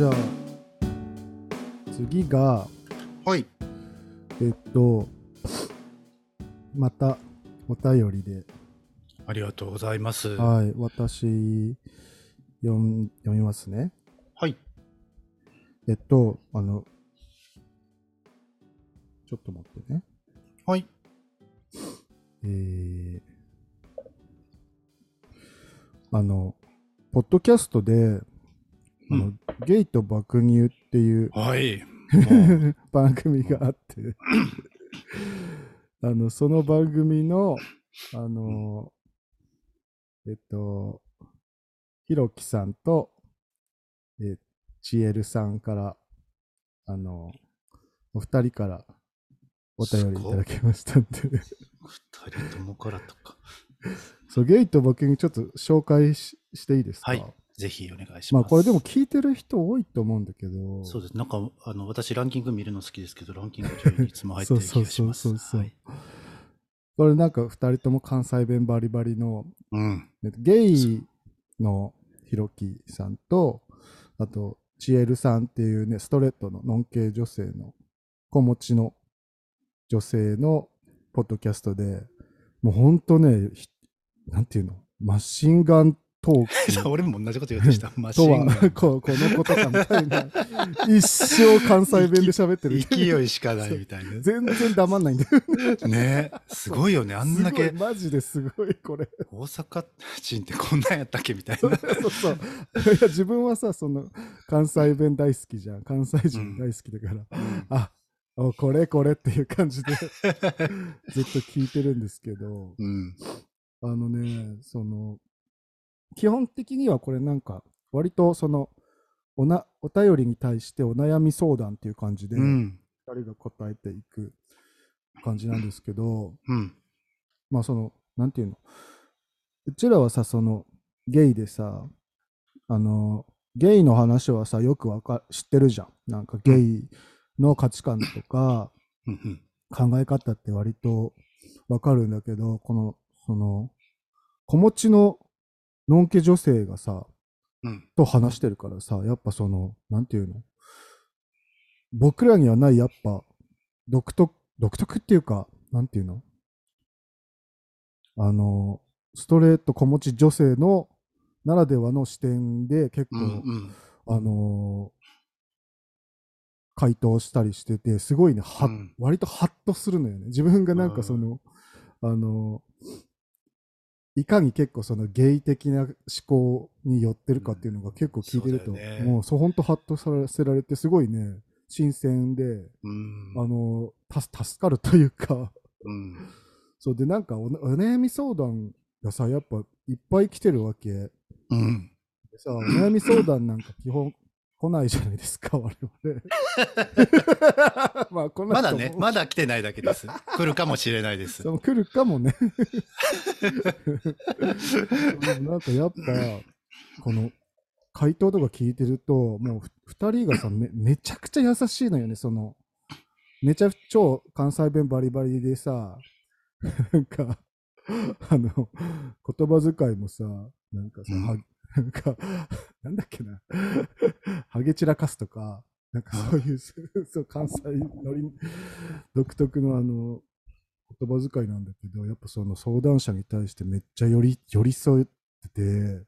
と、じゃあ、次が、はい。えっと、またお便りで、ありがとうございます。はい、私、読ん読みますね。はい。えっと、あの、ちょっと待ってね。はい。えー、あの、ポッドキャストで、あのうんゲイと爆乳っていうはい。番組があって、あの、その番組の、あの、えっと、ひろきさんと、えちえるさんから、あの、お二人からお便りいただきましたんで、二人ともからとか。そう、ゲイと爆乳ちょっと紹介ししていいですか？はい。ぜひお願いします。まあこれでも聞いてる人多いと思うんだけど、そうです。なんか、あの、私ランキング見るの好きですけど、ランキング上位にいつも入ってる気がします。そうそうそうそうはい。これなんか二人とも関西弁バリバリのうん。ゲイのひろきさんと、あと、ちえるさんっていうね、ストレートのノン系女性の子持ちの女性のポッドキャストで、もうほんとね、ひなんていうの、マシンガントーク 俺も同じこと言おうとした。マシとンガは、ここのことかみたいな、一生関西弁で喋ってるン。勢いしかないみたいな。全然黙んないんだよ。ねすごいよね。あんだけマジですごい、これ。大阪人ってこんなんやったっけみたいな。そうそう。いや自分はさ、その、関西弁大好きじゃん。関西人大好きだから、あ、おこれこれっていう感じで ずっと聞いてるんですけど、うん。あのね、その、基本的にはこれなんか、割とその、おな、お便りに対してお悩み相談っていう感じで、二うん。人が答えていく感じなんですけど、うん。まあその、なんていうの？うちらはさ、その、ゲイでさ、あの、ゲイの話はさ、よくわか、知ってるじゃん。なんかゲイの価値観とか、うん。考え方って割とわかるんだけど、この、その、子持ちののんけ女性がさ、うん。と話してるからさ、やっぱその、なんていうの？僕らにはない、やっぱ、独特、独特っていうか、なんていうの？あの、ストレート子持ち女性のならではの視点で結構、うん。うん。あのー回答したりしてて、すごいね、は、うん割とハッとするのよね。自分がなんかその、あのーいかに結構そのゲイ的な思考に寄ってるかっていうのが結構聞いてると、そうだよねもうそう本当ハッとさせられて、すごいね、新鮮で、うん。あの助かるというか、うん。そうで、なんかおお悩み相談がさ、やっぱいっぱい来てるわけ。うん。でさ、お悩み相談なんか基本来ないじゃないですか、我々。まあ、まだね、まだだ来てないだけです。来るかもしれないです。来るかもね。で もなんかやっぱ、この、回答とか聞いてると、もうふ二人がさめ、めちゃくちゃ優しいのよね、その、めちゃ超関西弁バリバリでさ、なんか、あの、言葉遣いもさ、なんかさ、うんはなんか、なんだっけな、ハゲ散らかすとか、なんかそういう、そう、関西のり、独特のあの、言葉遣いなんだけど、やっぱその相談者に対してめっちゃ寄り、寄り添ってて、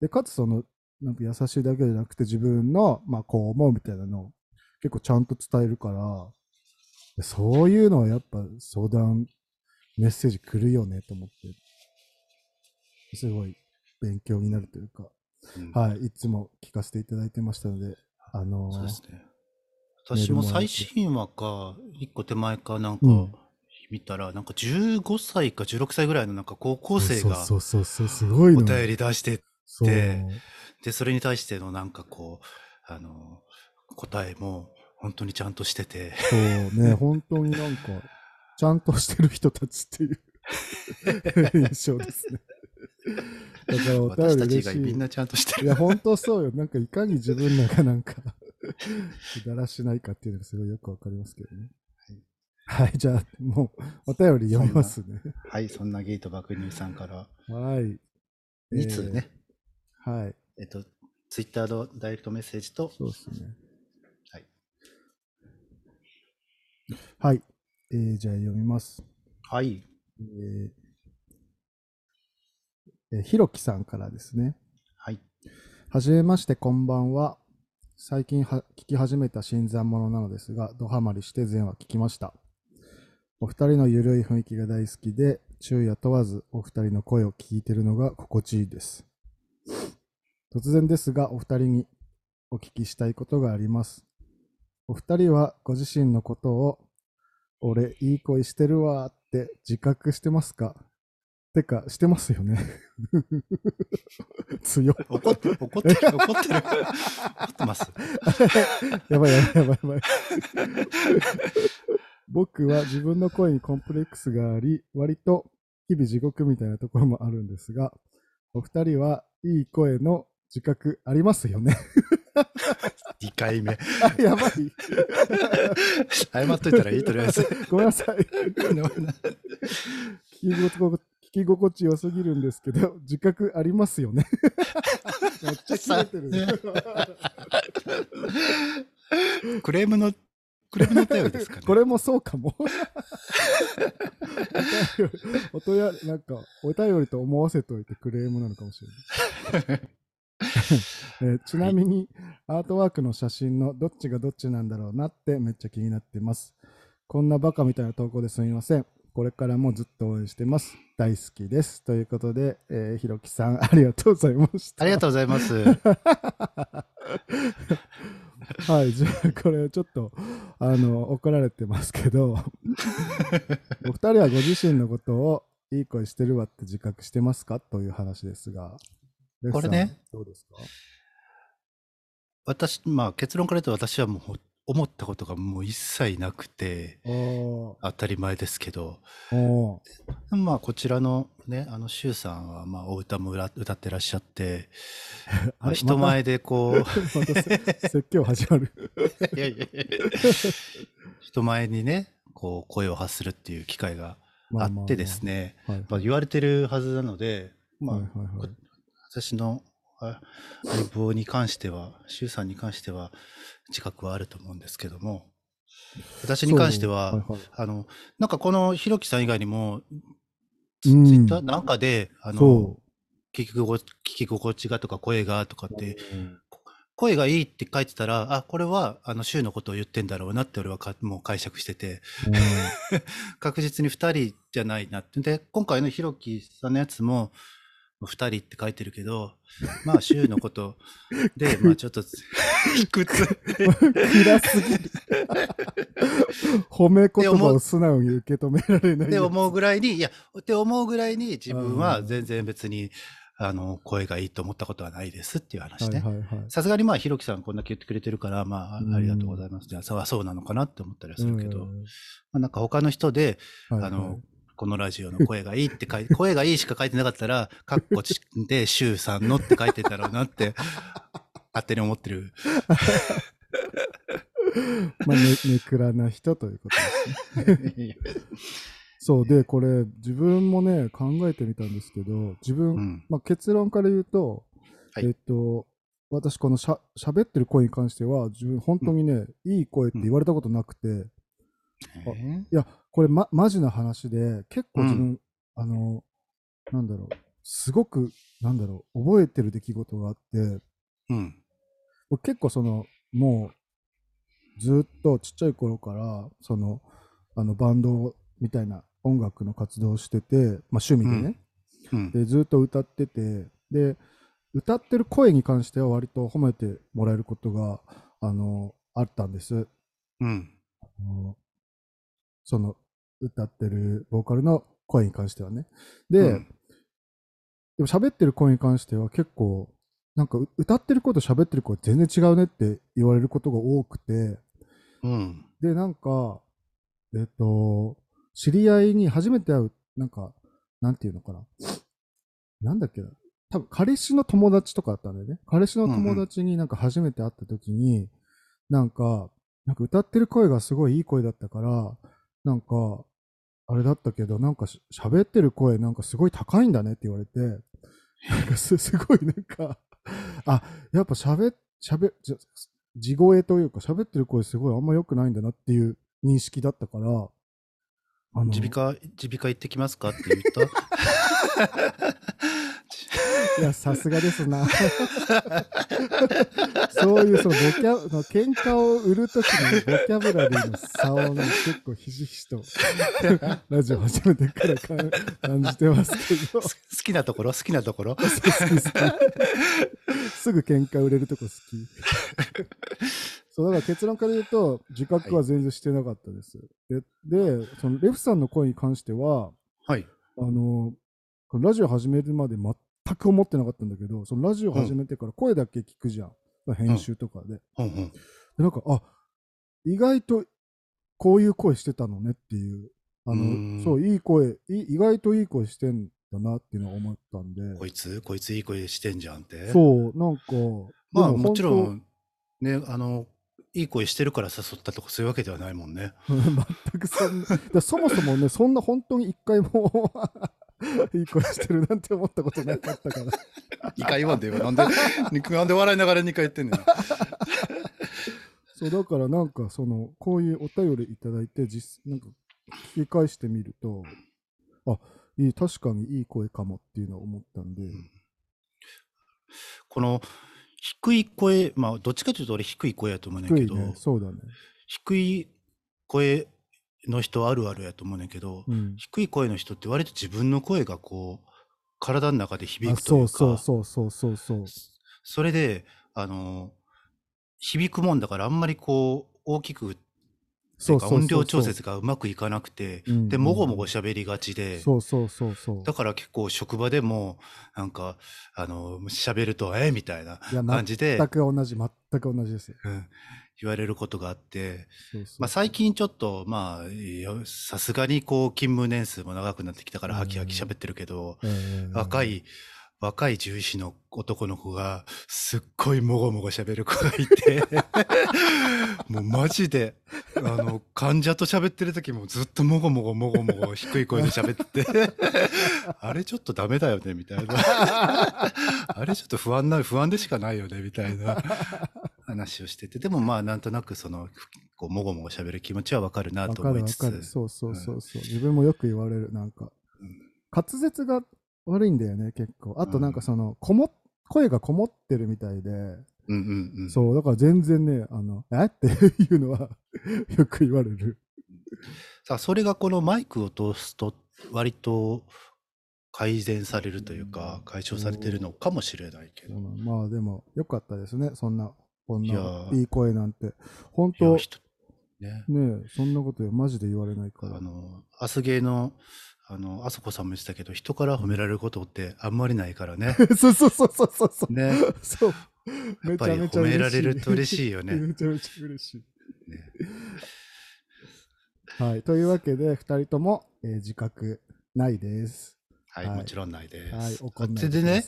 で、かつその、なんか優しいだけじゃなくて自分の、まあこう思うみたいなのを結構ちゃんと伝えるから、でそういうのはやっぱ相談、メッセージ来るよねと思って、すごい勉強になるというか、うんはい、いつも聞かせていただいてましたので、あのーそうですね。私も最新話か、一個手前かなんかうん見たら、なんか15歳か16歳ぐらいのなんか高校生がそうそうそうそう、すごいのよ。お便り出して、そうてで、それに対してのなんかこう、あの、答えも本当にちゃんとしてて、そうね、本当になんか、ちゃんとしてる人たちっていう 印象ですね。だからお便り嬉しい。外みんなちゃんとしてる。いや、本当そうよ。なんかいかに自分らがなんか、だらしないかっていうのがすごいよくわかりますけどね。はい、じゃあ、もう、お便り読みますね。はい、そんなゲート爆乳さんからはい。2通ね。はい。えっと、ツイッターのダイレクトメッセージと、そうですね。はい。はい。えーじゃあ読みます。はい。えーえーひろきさんからですね。はい。はじめまして、こんばんは。最近は聞き始めた新参者なのですが、ドハマりして全話聞きました。お二人のゆるい雰囲気が大好きで、昼夜問わずお二人の声を聞いているのが心地いいです。突然ですが、お二人にお聞きしたいことがあります。お二人はご自身のことを、俺、いい声してるわーって自覚してますか？てか、してますよね。強っ。怒ってる、怒ってる、怒ってる。怒ってます。やばいやばいやばいやばい。僕は自分の声にコンプレックスがあり、割と日々地獄みたいなところもあるんですが、お二人はいい声の自覚ありますよね？2回目。あ、やばい。謝っといたらいい、とりあえず。ごめんなさい。き心地良すぎるんですけど、自覚ありますよね。めっちゃ切れてる。クレームの、クレームのお便りですかね。これもそうかも。お便り、なんか、お便りと思わせておいてクレームなのかもしれない。えーちなみに、アートワークの写真のどっちがどっちなんだろうなってめっちゃ気になってます。こんなバカみたいな投稿ですみません。これからもずっと応援してます。大好きです。ということで、えーひろきさん、ありがとうございました。ありがとうございます。はい、じゃあこれちょっとあの怒られてますけど、お二人はご自身のことをいい声してるわって自覚してますか？という話ですが、これね、どうですか？私、まあ結論から言うと私はもう思ったことがもう一切なくて、当たり前ですけど、まあこちらのね、あの、シュウさんはまあお歌も歌歌ってらっしゃって、人前でこう、説教始まる。いやいやいや。人前にね、こう声を発するっていう機会があってですね、言われてるはずなので、まあ、はいはいはい。私のあ相棒に関しては、周さんに関しては自覚はあると思うんですけども、私に関しては、はいはい。あの、なんかこのひろきさん以外にも、ツイッターなんかで、あの、そ聞き心聞き心地がとか声がとかっう。て、うん。声がいいって書いてたら、あ、これは、あの、週のことを言ってんだろうなって俺はかもう解釈してて、確実に二人じゃないなって。で、今回のひろきさんのやつも、二人って書いてるけど、まあ、週のことで、まあ、ちょっと、卑屈。暗すぎる。褒め言葉を素直に受け止められない。って思うぐらいに、いや、って思うぐらいに自分は全然別に、あの、声がいいと思ったことはないですっていう話ね。さすがにまあ、ひろきさんこんだけ言ってくれてるから、まあ、うんありがとうございます。じゃあ、そうそうなのかなって思ったりはするけど、うんまあ、なんか他の人で、はいはいあの、このラジオの声がいいって書いて、声がいいしか書いてなかったら、カッコちで、シュウさんのって書いてんだろうなって、勝手に思ってる。まあ、ね、ネクラな人ということですね。そうで、これ、自分もね、考えてみたんですけど、自分、うん。まあ、結論から言うと、はいえっと、私、このしゃ喋ってる声に関しては、自分、本当にね、いい声って言われたことなくて、えいや、これ、ま、マジな話で、結構自分、あの、なんだろう、すごく、なんだろう、覚えてる出来事があって、うん。僕結構その、もう、ずっとちっちゃい頃から、その、あの、バンドみたいな音楽の活動をしてて、まあ趣味でね、うん。で、ずっと歌ってて、で、歌ってる声に関しては割と褒めてもらえることが、あの、あったんです。うん。あのその、歌ってるボーカルの声に関してはね。で、うんでも喋ってる声に関しては結構、なんかう歌ってる声と喋ってる声全然違うねって言われることが多くて、うん。で、なんか、えっと、知り合いに初めて会う、なんか、なんていうのかな。なんだっけな。多分、彼氏の友達とかだったんだよね。彼氏の友達になんか初めて会った時に、なんか、なんか歌ってる声がすごいいい声だったから、なんか、あれだったけど、なんか喋ってる声なんかすごい高いんだねって言われて、なんかす ごいなんか、あ、やっぱ喋っ、喋、じゃ地声というか喋ってる声すごいあんま良くないんだなっていう認識だったから、耳鼻科、耳鼻科行ってきますかって言った？いや、さすがですな。そういう、そのボキャ、の喧嘩を売るときのボキャブラリーの差をね、結構ひしひしと、ラジオ始めてからか感じてますけど、好きなところ？好きなところ？好き好きすぐ喧嘩売れるとこ好き。そう、だから結論から言うと、自覚は全然してなかったです。で、で、そのレフさんの声に関しては、はい。あのラジオ始めるまで全く思ってなかったんだけど、そのラジオ始めてから声だけ聞くじゃん。編集とかで。ほんほん。でなんか、あ、意外とこういう声してたのねっていう。あの、そう、いい声い、意外といい声してんだなっていうのは思ったんで。こいつ、こいついい声してんじゃんって？そう、なんか、まあでもちろ本ん、ね、あの、いい声してるから誘ったとかそういうわけではないもんね。当 全くそんそもそもね、そんな本当に一回もいい声してるなんて思ったことなかったから。2回言わんでよ。なんで、なんで笑いながら2回言ってんねん。そうだからなんかそのこういうお便りいただいて実なんか聞き返してみるとあいい確かにいい声かもっていうのを思ったんで、この、低い声、まあ、どっちかというと俺低い声やと思うねんけど、低いねそうだね、低い声の人あるあるやと思うねんけど、うん、低い声の人って割と自分の声がこう、体の中で響あくというか、そうそうそうそうそうそれで、あの、響くもんだからあんまりこう、大きく、音量調節がうまくいかなくて、うんで、もごもご喋りがちで、そうそうそうそう。だから結構職場でも、なんか、あの、喋ると、えみたいな感じで、全く同じ全く同じですよ。うん言われることがあって、まあ、最近ちょっと、まあ、さすがにこう、勤務年数も長くなってきたから、うん。ハキハキ喋ってるけど、えー若い、若い獣医師の男の子が、すっごいもごもご喋る子がいて、もうマジで、あの、患者と喋ってる時もずっともごもごもごもご低い声で喋ってて、あれちょっとダメだよね、みたいな。あれちょっと不安な、不安でしかないよね、みたいな話をしてて、でもまあなんとなくその、こう、もごもご喋る気持ちはわかるなと思いつつ、かるそうそうそうそう、自分もよく言われるなんかうん。滑舌が悪いんだよね結構。あとなんかそのこも声がこもってるみたいで、うんうんうん。そう、だから全然ね、あの、え？っていうのは よく言われる。さあ、それがこのマイクを通すと、割と改善されるというか、解消されてるのかもしれないけど。うんまあでも、よかったですね、そんな、こんいやなーいい声なんて。本当人ね、ねそんなことマジで言われないから。あの、アスゲーの、あの、あそこさんも言ってたけど、人から褒められることってあんまりないからね。そうそうそうそうそうそう。ね。そう。やめっぱり褒められると嬉しいよね。めちゃめちゃ嬉しい。ねはい。というわけで、二人とも、えー自覚ないです。はい、はいもちろんないです。はい。ででね。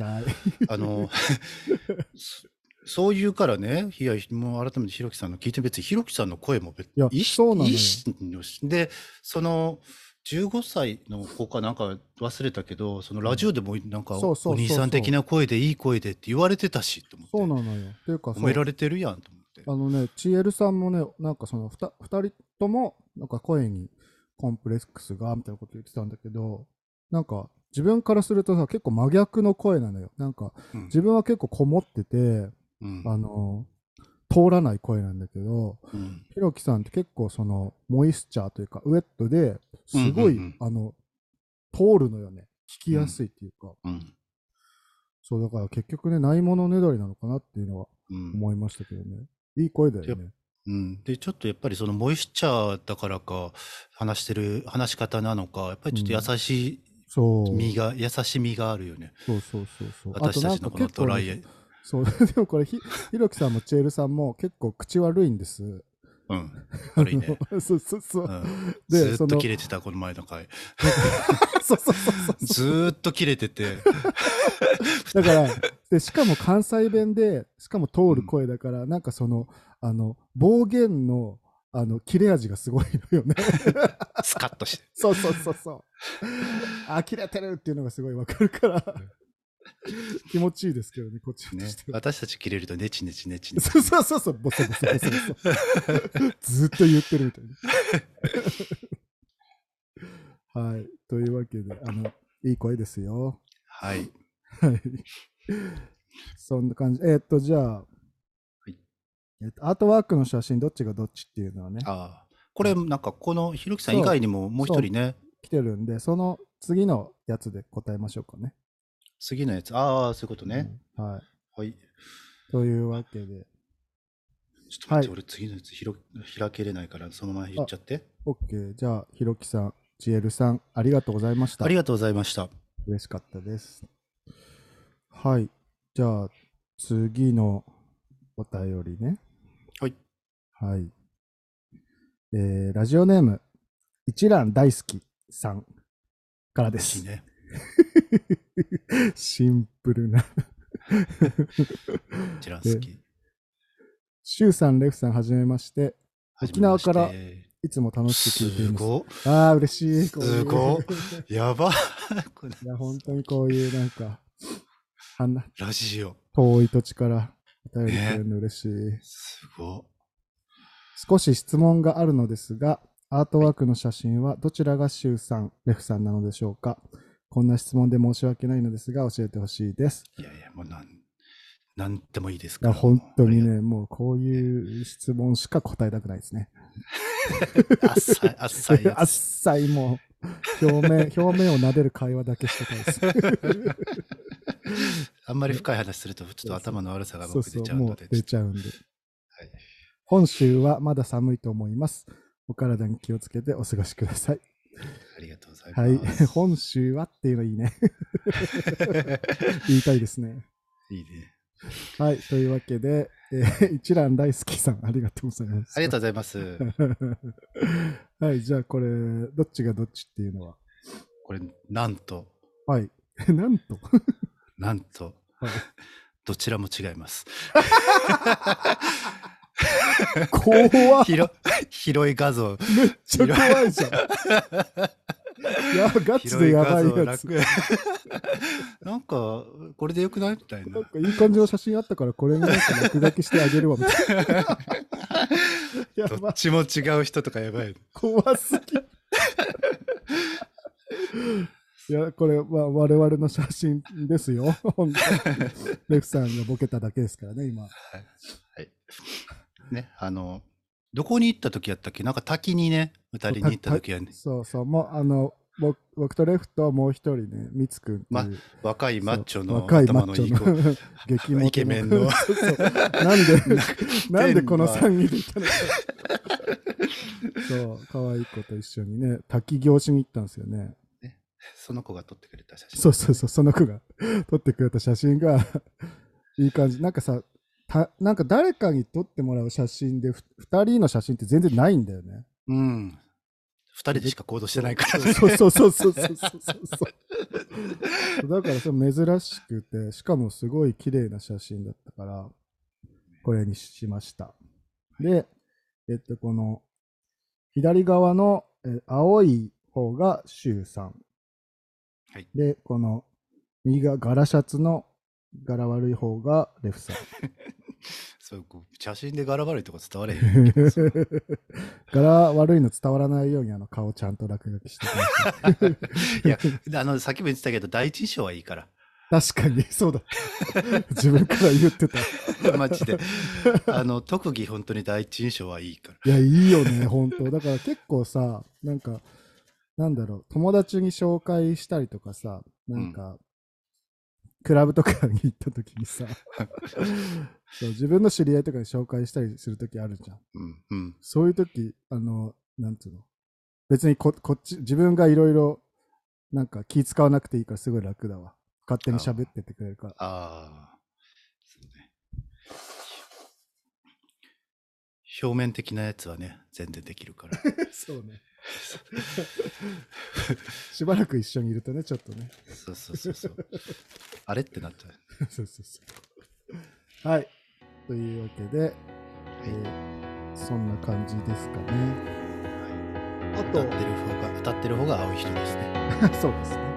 あの、そそう言うからね、いや、もう改めてひろきさんの聞いて、別にひろきさんの声も別いやいなので、その、15歳の子かなんか忘れたけど、そのラジオでもなんか、そうそうそうそうお兄さん的な声でいい声でって言われてたし、と思って。そうなのよ。っていうか、褒められてるやん、と思って。あのね、ちえるさんもね、なんかそのふた二人とも、なんか声にコンプレックスが、みたいなこと言ってたんだけど、なんか自分からするとさ、結構真逆の声なのよ。なんかうん自分は結構こもってて、うん。あの、通らない声なんだけど、うん。ひろきさんって結構その、モイスチャーというか、ウェットで、すごい、うんうんうん。あの、通るのよね。聞きやすいっていうか、うん。そうだから結局ね、ないものねだりなのかなっていうのはうん。思いましたけどね。いい声だよね。うん、でちょっとやっぱりそのモイスチャーだからか話してる話し方なのかやっぱりちょっと優し。い身が、優しみがあるよね。そうそうそうそう。私たちのこのドライねそう、でもこれひ、ひろきさんもチェールさんも結構口悪いんです。うん 悪いね、そうそうそう。うん、でずーっと切れてたこの前の回 そうそうそう。ずーっと切れててだから、で、しかも関西弁で、しかも通る声だから、なんかその、あの、暴言の、あの、切れ味がすごいのよね。スカッとしてそうそうそうそう。あ、切れてるっていうのがすごいわかるから。気持ちいいですけどね、こっちとね。私たち切れるとネチネチネチネチ。そうそうそうそう、ボソボソボソボソ。ずっと言ってるみたいな。はい。というわけで、あの、いい声ですよ。はい。はい。そんな感じ。えーっと、じゃあ、いえーっと、アートワークの写真、どっちがどっちっていうのはね、ああ。これ、なんか、このひろきさん以外にももう一人ね、来てるんで、その次のやつで答えましょうかね。次のやつ。ああ、そういうことね。うんはい。はい。というわけで、ちょっと待って、はい俺次のやつひろ開けれないから、そのまま言っちゃって。OK。じゃあ、ひろきさん、ジエルさん、ありがとうございました。ありがとうございました。嬉しかったです。はい。じゃあ、次のお便りね。はい。はい。えーラジオネーム、一蘭大好きさんからです。いいね。シンプルな。こちら好き。シュウさん、レフさん、はじめまして。沖縄からいつも楽しく聞いています。すごああ、嬉しい。すごやば いや、本当にこういうなんか、あんなラジオ。遠い土地からお便りくれるの嬉しい。すご少し質問があるのですが、アートワークの写真はどちらがシュウさん、レフさんなのでしょうか？こんな質問で申し訳ないのですが、教えてほしいです。いやいや、もうなん、なんでもいいですから。本当に。ね、もうこういう質問しか答えたくないですね。あっさい、あっさいや あっつ。さいもう、表面、表面を撫でる会話だけしてたいです。あんまり深い話すると、ちょっと頭の悪さがそうそう、僕出ちゃうもうので。出ちゃうんで。はい本州はまだ寒いと思います。お体に気をつけてお過ごしください。ありがとうございはいます。。本州はっていうのいいね。言いたいですね。いいね。はい。というわけで、えー一蘭大好きさん、ありがとうございます。ありがとうございます。はい。じゃあ、これ、どっちがどっちっていうのは？これ、なんと、はい。なんと？なんと、はいどちらも違います。怖っ広広い画像。めっちゃ怖いじゃん。いや、ガチでやばいやつ。楽 なんか、これでよくないみたいななん。かいい感じの写真あったから、これになんか落書きしてあげるわ、みたいな。やばどっちも違う人とかやばい。怖すぎ。いや、これは我々の写真ですよ。レフさんがボケただけですからね、今。はい。ね、あの、どこに行った時やったっけ？なんか滝にね、歌りに行った時はね、そうそう、もう、あの、僕僕とレフともう一人ね、ミツくんま若いマッチョのそう若いマッチ頭のいい子。ョの激イケメンのそうそうなんで、なんでこの3人で行ったの？か。そう、可愛い子と一緒にね、滝行しに行ったんですよね。その子が撮ってくれた写真。そうそうそう、その子が撮ってくれた写真がいい感じ。なんかさ、たなんか誰かに撮ってもらう写真でふ2人の写真って全然ないんだよね。うん。二人でしか行動してないからね。そうそうそうそうそうそうそう。だからそれ珍しくて、しかもすごい綺麗な写真だったから、これにしました。で、えっと、この、左側の、え青い方がシュウさん。はいで、この、右が柄シャツの柄悪い方がレフさん。そう写真で柄悪いとこ伝われへん。柄悪いの伝わらないようにあの顔ちゃんと落書きしてきました。いや、あの、さっきも言ってたけど、第一印象はいいから。確かに、そうだ。自分から言ってた。マジで。あの、特技本当に第一印象はいいから。いや、いいよね、本当だから結構さ、なんか、なんだろう、友達に紹介したりとかさ、なんか、クラブとかに行った時にさそう、自分の知り合いとかに紹介したりする時あるじゃん。うん、うん。そういう時、あの、なんつうの、別にここっち、自分がいろいろ、なんか気使わなくていいからすごい楽だわ。勝手に喋っててくれるから。ああ。そうね。表面的なやつはね、全然できるから。そうね。しばらく一緒にいるとね、ちょっとね。そうそうそうそう。あれってなっちゃう。そうそうそう。はい。というわけで、えーそんな感じですかね。あ当たってる方が、当たってる方が青い人ですね。そうですね。